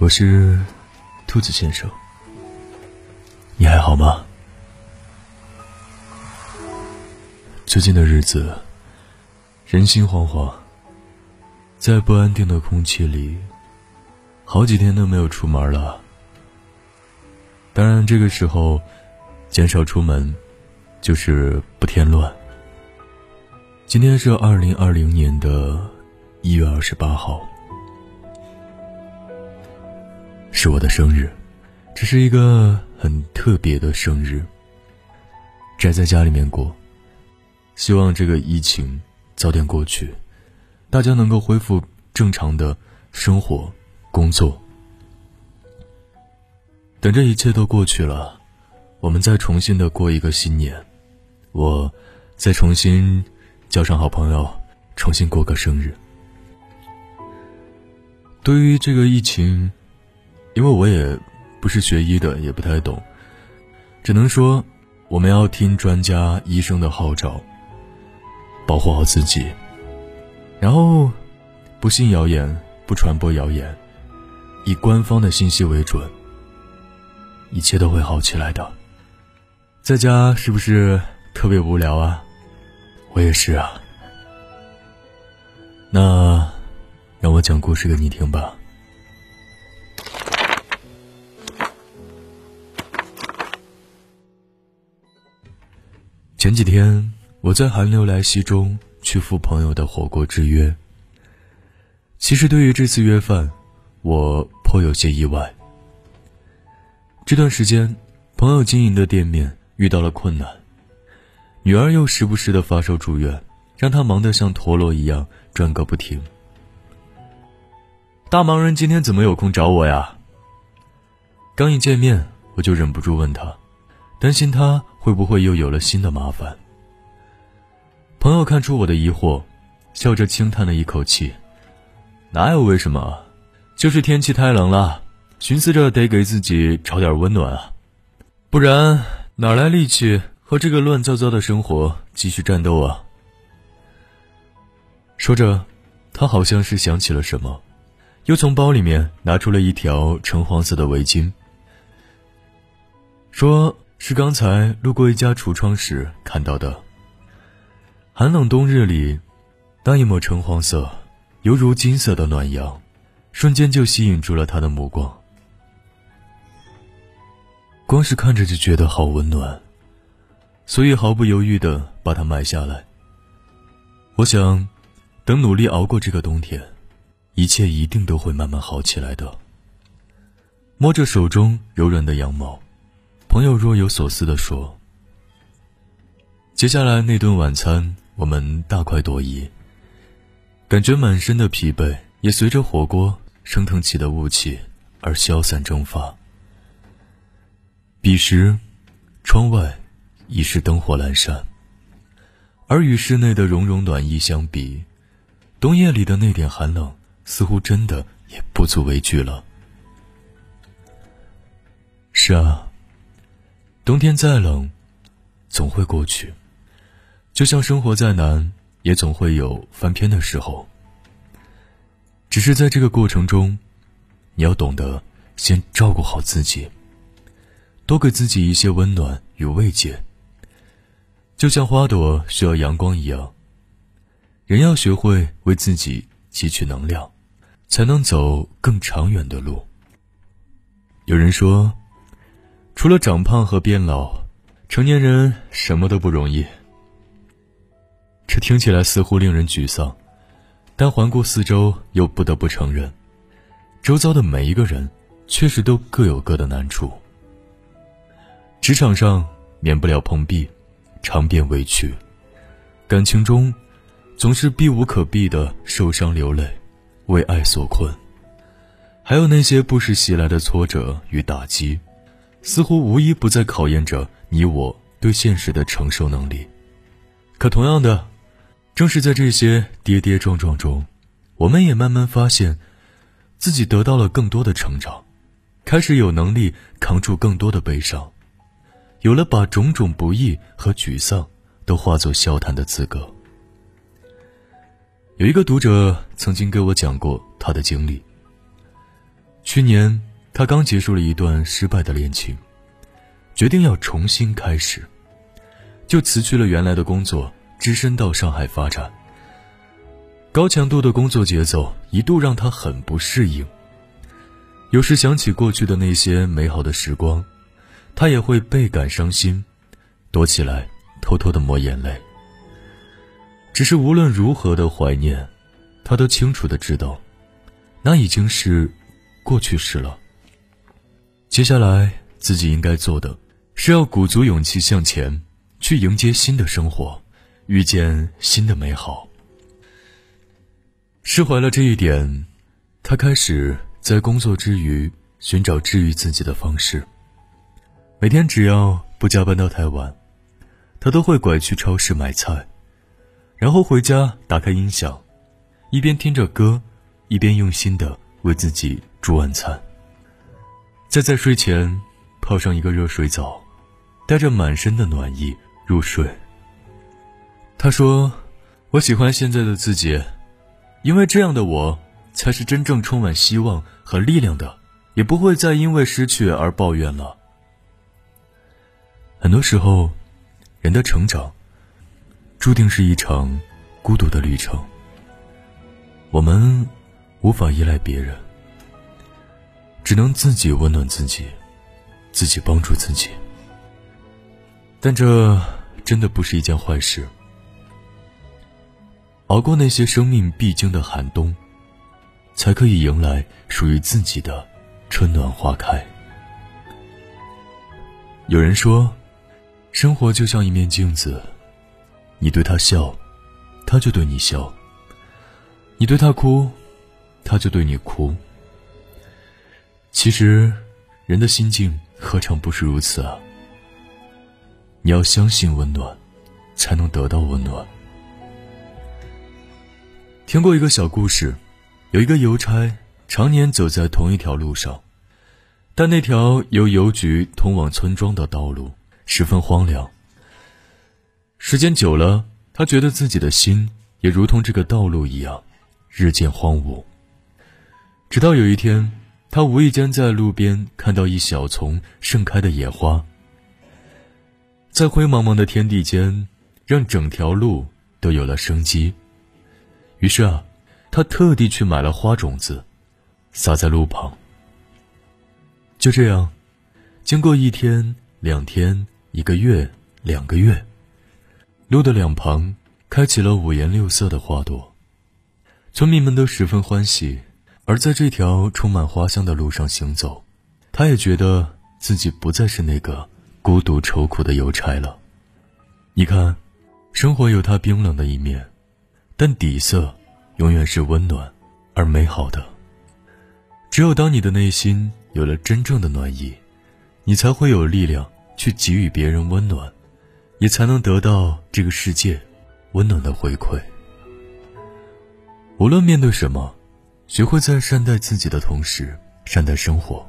我是兔子先生，你还好吗？最近的日子，人心惶惶，在不安定的空气里，好几天都没有出门了。当然，这个时候减少出门，就是不添乱。今天是二零二零年的一月二十八号。是我的生日，这是一个很特别的生日。宅在家里面过，希望这个疫情早点过去，大家能够恢复正常的生活、工作。等这一切都过去了，我们再重新的过一个新年，我再重新叫上好朋友，重新过个生日。对于这个疫情。因为我也不是学医的，也不太懂，只能说我们要听专家医生的号召，保护好自己，然后不信谣言，不传播谣言，以官方的信息为准，一切都会好起来的。在家是不是特别无聊啊？我也是啊。那让我讲故事给你听吧。前几天，我在寒流来袭中去赴朋友的火锅之约。其实对于这次约饭，我颇有些意外。这段时间，朋友经营的店面遇到了困难，女儿又时不时的发烧住院，让他忙得像陀螺一样转个不停。大忙人今天怎么有空找我呀？刚一见面，我就忍不住问他。担心他会不会又有了新的麻烦。朋友看出我的疑惑，笑着轻叹了一口气：“哪有为什么？就是天气太冷了，寻思着得给自己找点温暖啊，不然哪来力气和这个乱糟糟的生活继续战斗啊？”说着，他好像是想起了什么，又从包里面拿出了一条橙黄色的围巾，说。是刚才路过一家橱窗时看到的。寒冷冬日里，那一抹橙黄色，犹如金色的暖阳，瞬间就吸引住了他的目光。光是看着就觉得好温暖，所以毫不犹豫的把它买下来。我想，等努力熬过这个冬天，一切一定都会慢慢好起来的。摸着手中柔软的羊毛。朋友若有所思地说：“接下来那顿晚餐，我们大快朵颐，感觉满身的疲惫也随着火锅升腾起的雾气而消散蒸发。彼时，窗外已是灯火阑珊，而与室内的融融暖意相比，冬夜里的那点寒冷似乎真的也不足为惧了。是啊。”冬天再冷，总会过去。就像生活再难，也总会有翻篇的时候。只是在这个过程中，你要懂得先照顾好自己，多给自己一些温暖与慰藉。就像花朵需要阳光一样，人要学会为自己汲取能量，才能走更长远的路。有人说。除了长胖和变老，成年人什么都不容易。这听起来似乎令人沮丧，但环顾四周，又不得不承认，周遭的每一个人确实都各有各的难处。职场上免不了碰壁，常变委屈；感情中，总是避无可避的受伤流泪，为爱所困。还有那些不时袭来的挫折与打击。似乎无一不在考验着你我对现实的承受能力。可同样的，正是在这些跌跌撞撞中，我们也慢慢发现，自己得到了更多的成长，开始有能力扛住更多的悲伤，有了把种种不易和沮丧都化作笑谈的资格。有一个读者曾经给我讲过他的经历。去年，他刚结束了一段失败的恋情，决定要重新开始，就辞去了原来的工作，只身到上海发展。高强度的工作节奏一度让他很不适应。有时想起过去的那些美好的时光，他也会倍感伤心，躲起来偷偷的抹眼泪。只是无论如何的怀念，他都清楚的知道，那已经是。过去式了。接下来自己应该做的，是要鼓足勇气向前，去迎接新的生活，遇见新的美好。释怀了这一点，他开始在工作之余寻找治愈自己的方式。每天只要不加班到太晚，他都会拐去超市买菜，然后回家打开音响，一边听着歌，一边用心的为自己。煮晚餐，再在睡前泡上一个热水澡，带着满身的暖意入睡。他说：“我喜欢现在的自己，因为这样的我才是真正充满希望和力量的，也不会再因为失去而抱怨了。”很多时候，人的成长注定是一场孤独的旅程。我们无法依赖别人。只能自己温暖自己，自己帮助自己。但这真的不是一件坏事。熬过那些生命必经的寒冬，才可以迎来属于自己的春暖花开。有人说，生活就像一面镜子，你对他笑，他就对你笑；你对他哭，他就对你哭。其实，人的心境何尝不是如此啊？你要相信温暖，才能得到温暖。听过一个小故事，有一个邮差常年走在同一条路上，但那条由邮局通往村庄的道路十分荒凉。时间久了，他觉得自己的心也如同这个道路一样，日渐荒芜。直到有一天。他无意间在路边看到一小丛盛开的野花，在灰茫茫的天地间，让整条路都有了生机。于是啊，他特地去买了花种子，撒在路旁。就这样，经过一天、两天、一个月、两个月，路的两旁开起了五颜六色的花朵，村民们都十分欢喜。而在这条充满花香的路上行走，他也觉得自己不再是那个孤独愁苦的邮差了。你看，生活有它冰冷的一面，但底色永远是温暖而美好的。只有当你的内心有了真正的暖意，你才会有力量去给予别人温暖，也才能得到这个世界温暖的回馈。无论面对什么。学会在善待自己的同时善待生活，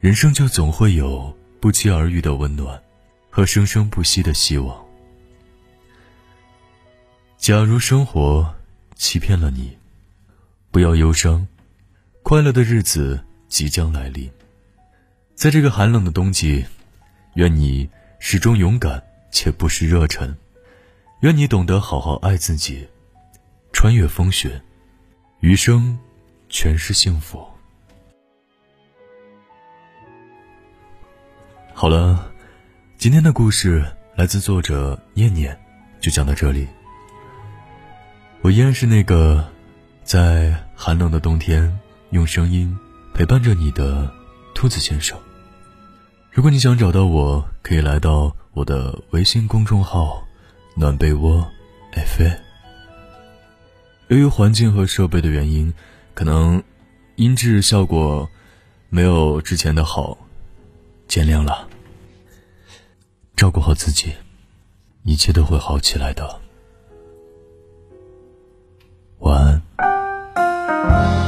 人生就总会有不期而遇的温暖和生生不息的希望。假如生活欺骗了你，不要忧伤，快乐的日子即将来临。在这个寒冷的冬季，愿你始终勇敢且不失热忱，愿你懂得好好爱自己，穿越风雪。余生，全是幸福。好了，今天的故事来自作者念念，就讲到这里。我依然是那个在寒冷的冬天用声音陪伴着你的兔子先生。如果你想找到我，可以来到我的微信公众号“暖被窝 FM”。由于环境和设备的原因，可能音质效果没有之前的好，见谅了。照顾好自己，一切都会好起来的。晚安。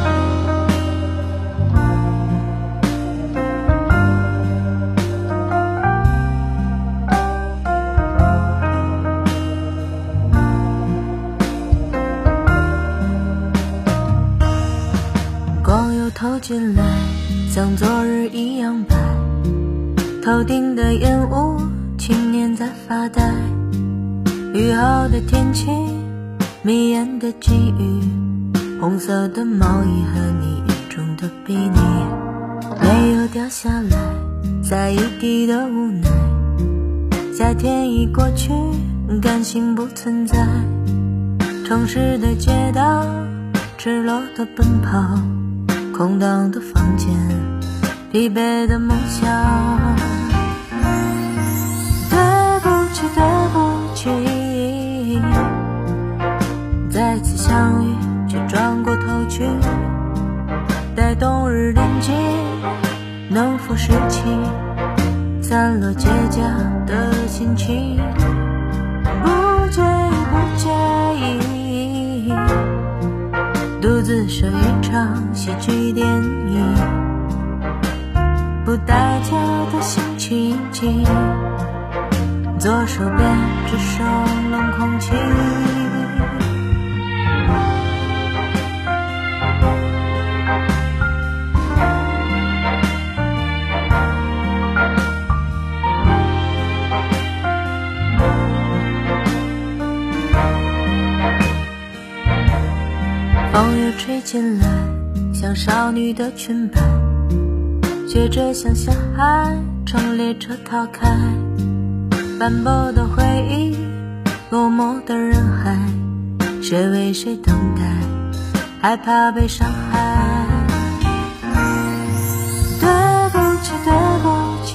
进来，像昨日一样白。头顶的烟雾，青年在发呆。雨后的天气，迷眼的际遇，红色的毛衣和你眼中的比尼，没有掉下来，在一地的无奈。夏天已过去，感性不存在。城市的街道，赤裸的奔跑，空荡的房间，疲惫的梦想。对不起，对不起，再次相遇却转过头去。待冬日临近，能否拾起散落结痂的心情？自守一场喜剧电影，不打架的新奇迹，左手边只剩冷空气。进来，像少女的裙摆，学着像小孩乘列车逃开。斑驳的回忆，落寞的人海，谁为谁等待？害怕被伤害。对不起，对不起，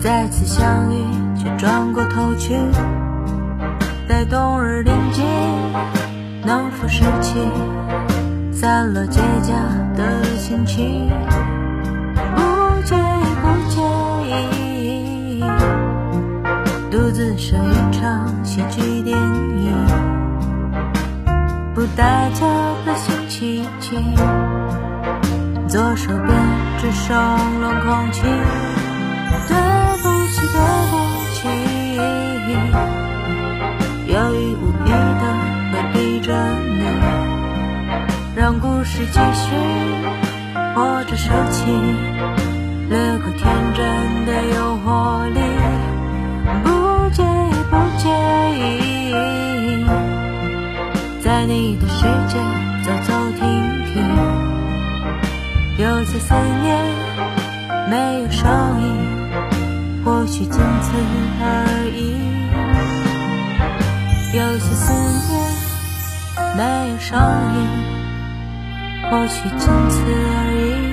再次相遇却转过头去。在冬日临近，能否拾起散落街角的心情？不介意，不介意，独自守一场喜剧电影，不代价的新奇迹，左手边只剩冷空气。继续，握着手起，掠过天真的诱惑力。不介意，不介意，在你的世界走走停停，有些思念没有声音，或许仅此而已。有些思念没有声音，或许仅此而已。